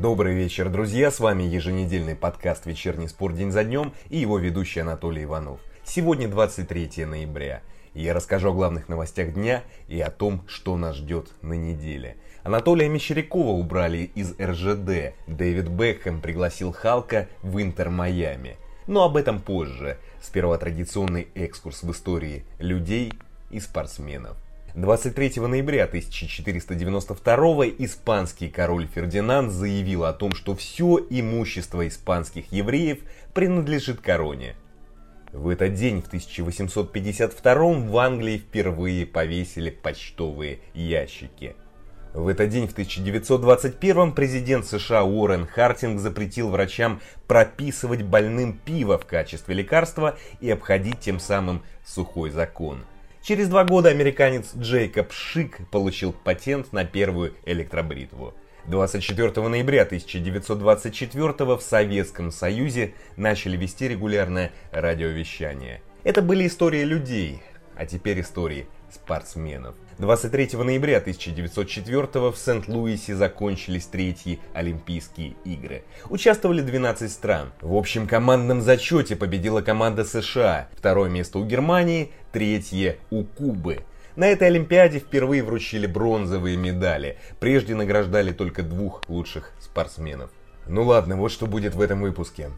Добрый вечер, друзья! С вами еженедельный подкаст «Вечерний спорт день за днем» и его ведущий Анатолий Иванов. Сегодня 23 ноября. И я расскажу о главных новостях дня и о том, что нас ждет на неделе. Анатолия Мещерякова убрали из РЖД. Дэвид Бекхэм пригласил Халка в Интер Майами. Но об этом позже. Сперва традиционный экскурс в истории людей и спортсменов. 23 ноября 1492 испанский король Фердинанд заявил о том, что все имущество испанских евреев принадлежит короне. В этот день, в 1852 в Англии впервые повесили почтовые ящики. В этот день, в 1921 президент США Уоррен Хартинг запретил врачам прописывать больным пиво в качестве лекарства и обходить тем самым сухой закон – Через два года американец Джейкоб Шик получил патент на первую электробритву. 24 ноября 1924 в Советском Союзе начали вести регулярное радиовещание. Это были истории людей, а теперь истории спортсменов. 23 ноября 1904 в Сент-Луисе закончились третьи Олимпийские игры. Участвовали 12 стран. В общем командном зачете победила команда США, второе место у Германии, третье у Кубы. На этой Олимпиаде впервые вручили бронзовые медали. Прежде награждали только двух лучших спортсменов. Ну ладно, вот что будет в этом выпуске.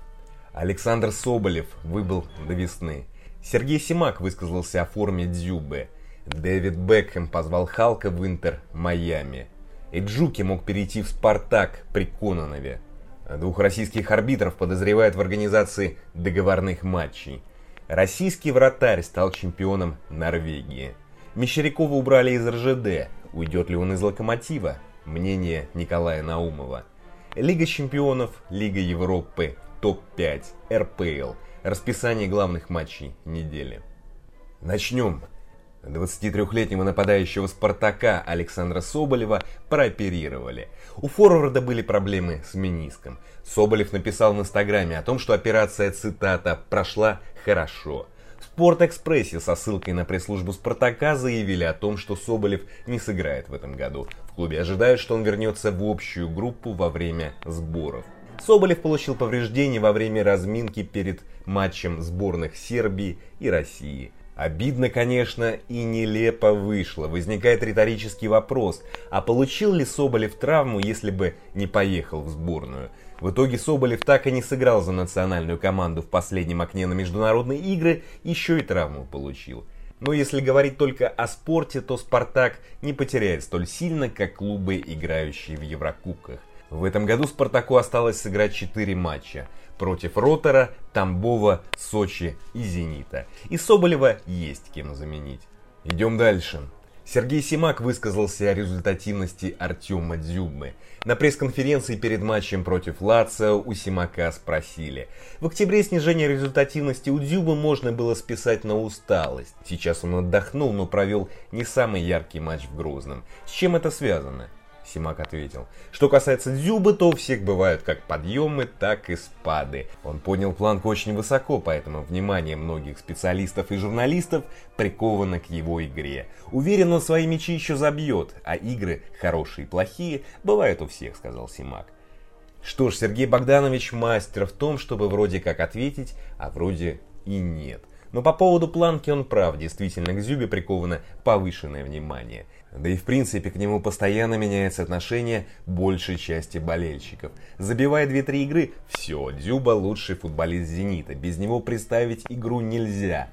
Александр Соболев выбыл до весны. Сергей Симак высказался о форме Дзюбы. Дэвид Бекхэм позвал Халка в Интер Майами. Эджуки мог перейти в Спартак при Кононове. Двух российских арбитров подозревают в организации договорных матчей. Российский вратарь стал чемпионом Норвегии. Мещерякова убрали из РЖД. Уйдет ли он из Локомотива? Мнение Николая Наумова. Лига чемпионов, Лига Европы, топ-5, РПЛ. Расписание главных матчей недели. Начнем 23-летнего нападающего «Спартака» Александра Соболева прооперировали. У форварда были проблемы с мениском. Соболев написал в инстаграме о том, что операция, цитата, «прошла хорошо». В «Спортэкспрессе» со ссылкой на пресс-службу «Спартака» заявили о том, что Соболев не сыграет в этом году. В клубе ожидают, что он вернется в общую группу во время сборов. Соболев получил повреждения во время разминки перед матчем сборных Сербии и России – Обидно, конечно, и нелепо вышло. Возникает риторический вопрос, а получил ли Соболев травму, если бы не поехал в сборную? В итоге Соболев так и не сыграл за национальную команду в последнем окне на международные игры, еще и травму получил. Но если говорить только о спорте, то «Спартак» не потеряет столь сильно, как клубы, играющие в Еврокубках. В этом году «Спартаку» осталось сыграть 4 матча против Ротора, Тамбова, Сочи и Зенита. И Соболева есть кем заменить. Идем дальше. Сергей Симак высказался о результативности Артема Дзюбы. На пресс-конференции перед матчем против Лацио у Симака спросили. В октябре снижение результативности у Дзюбы можно было списать на усталость. Сейчас он отдохнул, но провел не самый яркий матч в Грозном. С чем это связано? Симак ответил. Что касается Дзюбы, то у всех бывают как подъемы, так и спады. Он поднял планку очень высоко, поэтому внимание многих специалистов и журналистов приковано к его игре. Уверен, он свои мячи еще забьет, а игры, хорошие и плохие, бывают у всех, сказал Симак. Что ж, Сергей Богданович мастер в том, чтобы вроде как ответить, а вроде и нет. Но по поводу планки он прав, действительно к Зюбе приковано повышенное внимание. Да и в принципе к нему постоянно меняется отношение большей части болельщиков. Забивая 2-3 игры, все, Дзюба лучший футболист «Зенита», без него представить игру нельзя.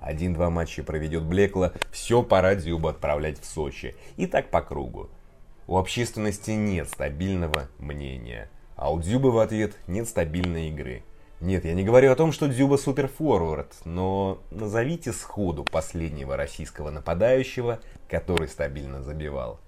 Один-два матча проведет Блекла, все пора Дзюба отправлять в Сочи. И так по кругу. У общественности нет стабильного мнения, а у Дзюбы в ответ нет стабильной игры. Нет, я не говорю о том, что Дзюба суперфорвард, но назовите сходу последнего российского нападающего, который стабильно забивал.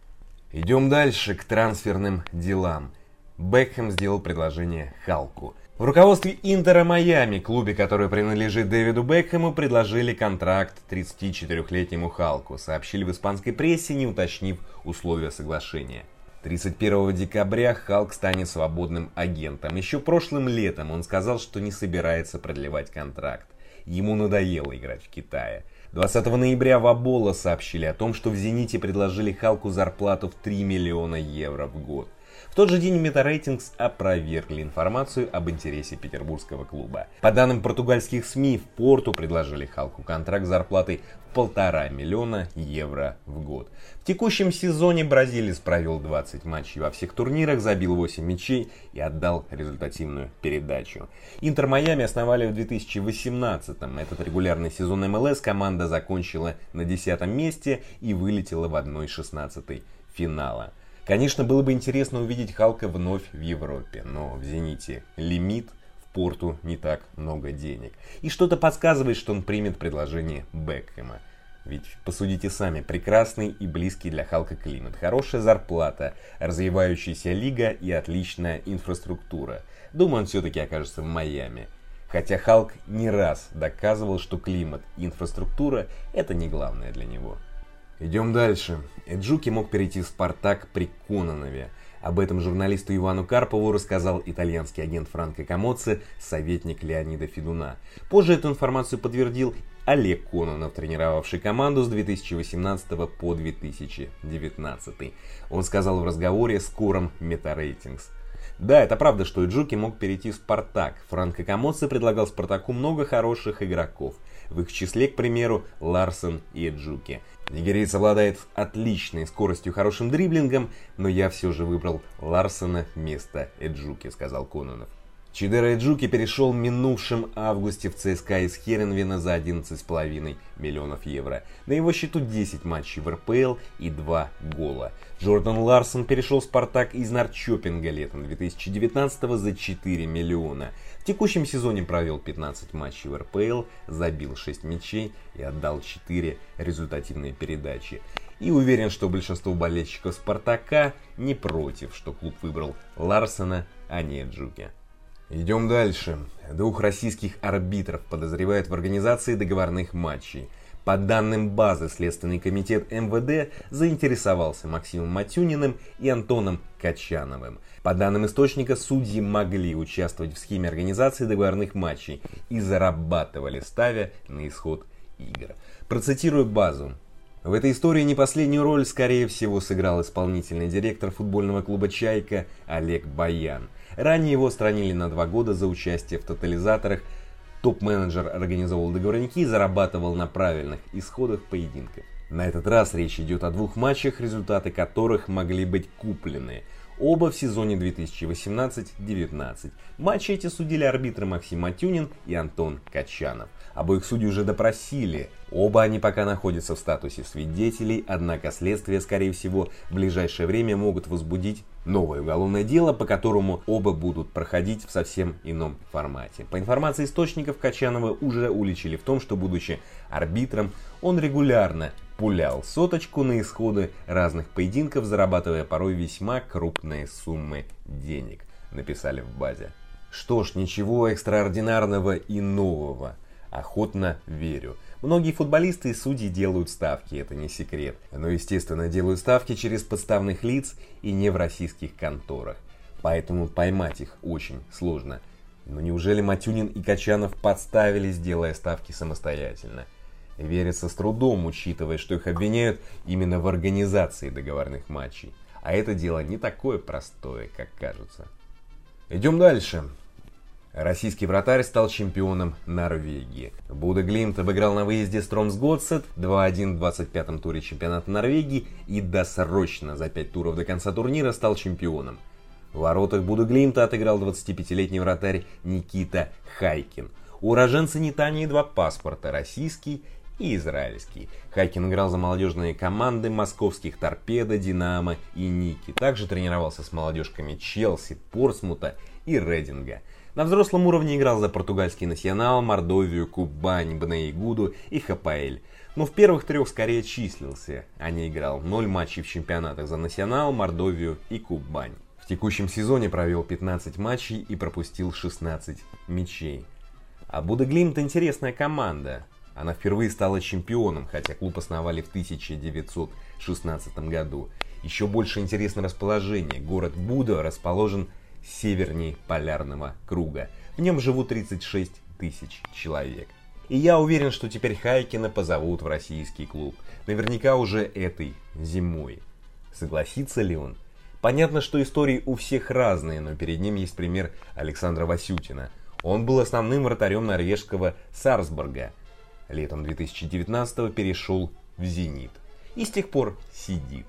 Идем дальше к трансферным делам. Бекхэм сделал предложение Халку. В руководстве Интера Майами, клубе, который принадлежит Дэвиду Бекхэму, предложили контракт 34-летнему Халку, сообщили в испанской прессе, не уточнив условия соглашения. 31 декабря Халк станет свободным агентом. Еще прошлым летом он сказал, что не собирается продлевать контракт. Ему надоело играть в Китае. 20 ноября в Абола сообщили о том, что в «Зените» предложили Халку зарплату в 3 миллиона евро в год. В тот же день Метарейтингс опровергли информацию об интересе петербургского клуба. По данным португальских СМИ, в Порту предложили Халку контракт с зарплатой в полтора миллиона евро в год. В текущем сезоне бразилец провел 20 матчей во всех турнирах, забил 8 мячей и отдал результативную передачу. Интер Майами основали в 2018-м. Этот регулярный сезон МЛС команда закончила на 10 месте и вылетела в 1-16 финала. Конечно, было бы интересно увидеть Халка вновь в Европе, но в «Зените» лимит, в Порту не так много денег. И что-то подсказывает, что он примет предложение Бекхэма. Ведь посудите сами, прекрасный и близкий для Халка климат, хорошая зарплата, развивающаяся лига и отличная инфраструктура. Думаю, он все-таки окажется в Майами. Хотя Халк не раз доказывал, что климат и инфраструктура это не главное для него. Идем дальше. Эджуки мог перейти в «Спартак» при Кононове. Об этом журналисту Ивану Карпову рассказал итальянский агент Франко Камоци, советник Леонида Федуна. Позже эту информацию подтвердил Олег Кононов, тренировавший команду с 2018 по 2019. Он сказал в разговоре с Кором Метарейтингс. Да, это правда, что Иджуки мог перейти в «Спартак». Франко Камоци предлагал «Спартаку» много хороших игроков. В их числе, к примеру, Ларсен и Эджуки. Нигериец обладает отличной скоростью хорошим дриблингом, но я все же выбрал Ларсена вместо Эджуки, сказал Кононов. Чидера Эджуки перешел в минувшем августе в ЦСКА из Херенвена за 11,5 миллионов евро. На его счету 10 матчей в РПЛ и 2 гола. Джордан Ларсон перешел в Спартак из Нарчопинга летом 2019 за 4 миллиона. В текущем сезоне провел 15 матчей в РПЛ, забил 6 мячей и отдал 4 результативные передачи. И уверен, что большинство болельщиков Спартака не против, что клуб выбрал Ларсона, а не Джуки. Идем дальше. Двух российских арбитров подозревают в организации договорных матчей. По данным базы, Следственный комитет МВД заинтересовался Максимом Матюниным и Антоном Качановым. По данным источника, судьи могли участвовать в схеме организации договорных матчей и зарабатывали, ставя на исход игр. Процитирую базу. В этой истории не последнюю роль, скорее всего, сыграл исполнительный директор футбольного клуба «Чайка» Олег Баян – Ранее его отстранили на два года за участие в тотализаторах. Топ-менеджер организовал договорники и зарабатывал на правильных исходах поединков. На этот раз речь идет о двух матчах, результаты которых могли быть куплены. Оба в сезоне 2018-19. Матчи эти судили арбитры Максим Матюнин и Антон Качанов. Обоих судей уже допросили. Оба они пока находятся в статусе свидетелей, однако следствие, скорее всего, в ближайшее время могут возбудить новое уголовное дело, по которому оба будут проходить в совсем ином формате. По информации источников, Качанова уже уличили в том, что, будучи арбитром, он регулярно пулял соточку на исходы разных поединков, зарабатывая порой весьма крупные суммы денег, написали в базе. Что ж, ничего экстраординарного и нового. Охотно верю. Многие футболисты и судьи делают ставки, это не секрет. Но, естественно, делают ставки через подставных лиц и не в российских конторах. Поэтому поймать их очень сложно. Но неужели Матюнин и Качанов подставились, делая ставки самостоятельно? Верится с трудом, учитывая, что их обвиняют именно в организации договорных матчей. А это дело не такое простое, как кажется. Идем дальше. Российский вратарь стал чемпионом Норвегии. Буда Глимт обыграл на выезде Стромсготсет 2-1 в 25-м туре чемпионата Норвегии и досрочно за 5 туров до конца турнира стал чемпионом. В воротах Буда Глимта отыграл 25-летний вратарь Никита Хайкин. У уроженца Нитании два паспорта – российский и израильский. Хайкин играл за молодежные команды московских Торпедо, Динамо и Ники. Также тренировался с молодежками Челси, Портсмута и Рейдинга – на взрослом уровне играл за португальский Национал, Мордовию, Кубань, Бнеигуду и ХПЛ. Но в первых трех скорее числился, а не играл. Ноль матчей в чемпионатах за Национал, Мордовию и Кубань. В текущем сезоне провел 15 матчей и пропустил 16 мячей. А Будеглимт интересная команда. Она впервые стала чемпионом, хотя клуб основали в 1916 году. Еще больше интересно расположение. Город Буда расположен северней полярного круга. В нем живут 36 тысяч человек. И я уверен, что теперь Хайкина позовут в российский клуб. Наверняка уже этой зимой. Согласится ли он? Понятно, что истории у всех разные, но перед ним есть пример Александра Васютина. Он был основным вратарем норвежского Сарсбурга. Летом 2019 перешел в «Зенит». И с тех пор сидит.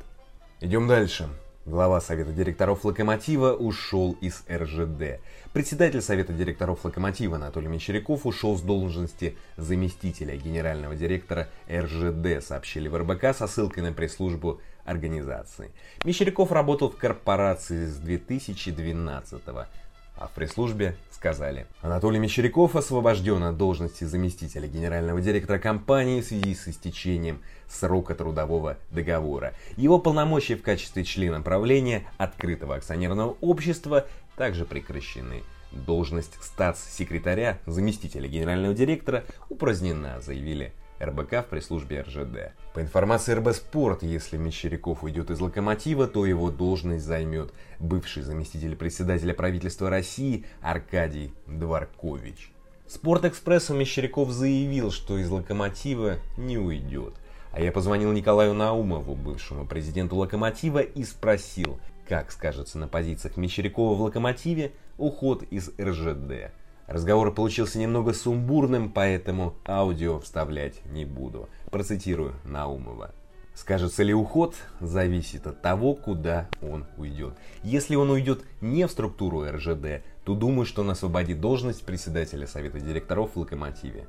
Идем дальше. Глава Совета директоров «Локомотива» ушел из РЖД. Председатель Совета директоров «Локомотива» Анатолий Мещеряков ушел с должности заместителя генерального директора РЖД, сообщили в РБК со ссылкой на пресс-службу организации. Мещеряков работал в корпорации с 2012 года а в пресс-службе сказали, Анатолий Мещеряков освобожден от должности заместителя генерального директора компании в связи с истечением срока трудового договора. Его полномочия в качестве члена правления открытого акционерного общества также прекращены. Должность статс-секретаря, заместителя генерального директора упразднена, заявили РБК в пресс-службе РЖД. По информации РБ Спорт, если Мещеряков уйдет из Локомотива, то его должность займет бывший заместитель председателя правительства России Аркадий Дворкович. Спортэкспрессу Мещеряков заявил, что из Локомотива не уйдет. А я позвонил Николаю Наумову, бывшему президенту Локомотива, и спросил, как скажется на позициях Мещерякова в Локомотиве уход из РЖД. Разговор получился немного сумбурным, поэтому аудио вставлять не буду. Процитирую Наумова. Скажется ли уход, зависит от того, куда он уйдет. Если он уйдет не в структуру РЖД, то думаю, что он освободит должность председателя Совета директоров в Локомотиве.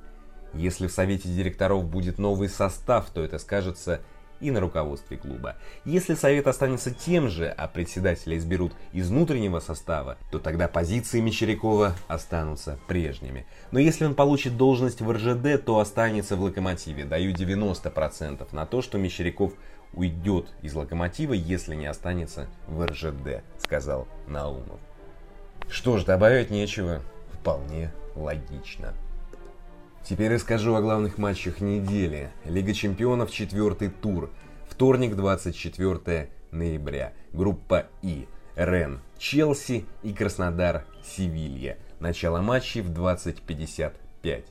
Если в Совете директоров будет новый состав, то это скажется и на руководстве клуба. Если совет останется тем же, а председателя изберут из внутреннего состава, то тогда позиции Мещерякова останутся прежними. Но если он получит должность в РЖД, то останется в Локомотиве. Даю 90% на то, что Мещеряков уйдет из Локомотива, если не останется в РЖД, сказал Наумов. Что ж, добавить нечего. Вполне логично. Теперь расскажу о главных матчах недели. Лига чемпионов, четвертый тур. Вторник, 24 ноября. Группа И. Рен, Челси и Краснодар, Севилья. Начало матчей в 20.55.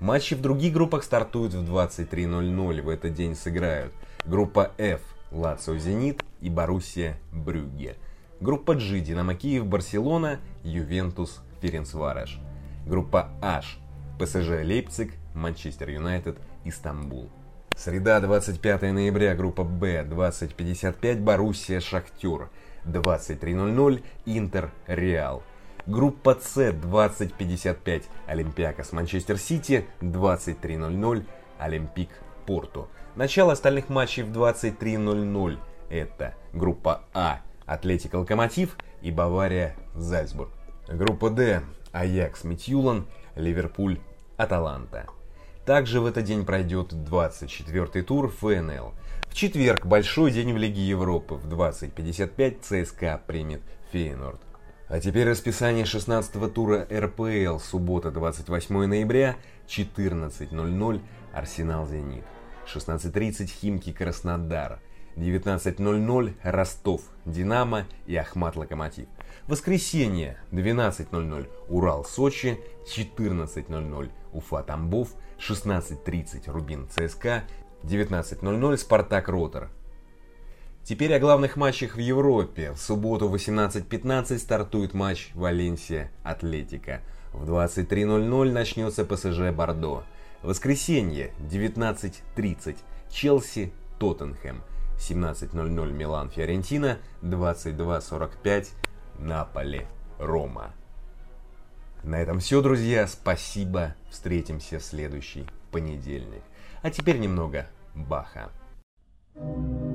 Матчи в других группах стартуют в 23.00. В этот день сыграют группа F, Лацио Зенит и Боруссия Брюгге. Группа G, Динамо Киев, Барселона, Ювентус, Ференцвареш. Группа H, ПСЖ Лейпциг, Манчестер Юнайтед, Истамбул. Среда, 25 ноября, группа Б, 20.55, Боруссия, Шахтер, 23.00, Интер, Реал. Группа С, 20.55, Олимпиакос, Манчестер Сити, 23.00, Олимпик, Порту. Начало остальных матчей в 23.00. Это группа А, Атлетик Локомотив и Бавария, Зальцбург. Группа Д, Аякс, Митюлан, Ливерпуль, Аталанта. Также в этот день пройдет 24-й тур ФНЛ. В четверг большой день в Лиге Европы. В 20.55 ЦСКА примет Фейнорд. А теперь расписание 16-го тура РПЛ. Суббота, 28 ноября, 14.00 Арсенал Зенит. 16.30 Химки Краснодар. 19.00 Ростов, Динамо и Ахмат Локомотив. Воскресенье 12.00 Урал, Сочи, 14.00 Уфа, Тамбов, 16.30 Рубин, ЦСКА, 19.00 Спартак, Ротор. Теперь о главных матчах в Европе. В субботу 18.15 стартует матч Валенсия, Атлетика. В 23.00 начнется ПСЖ Бордо. Воскресенье 19.30 Челси, Тоттенхэм. 17.00 Милан, Фиорентина. 22.45 Наполе, Рома. На этом все, друзья. Спасибо. Встретимся в следующий понедельник. А теперь немного Баха. thank you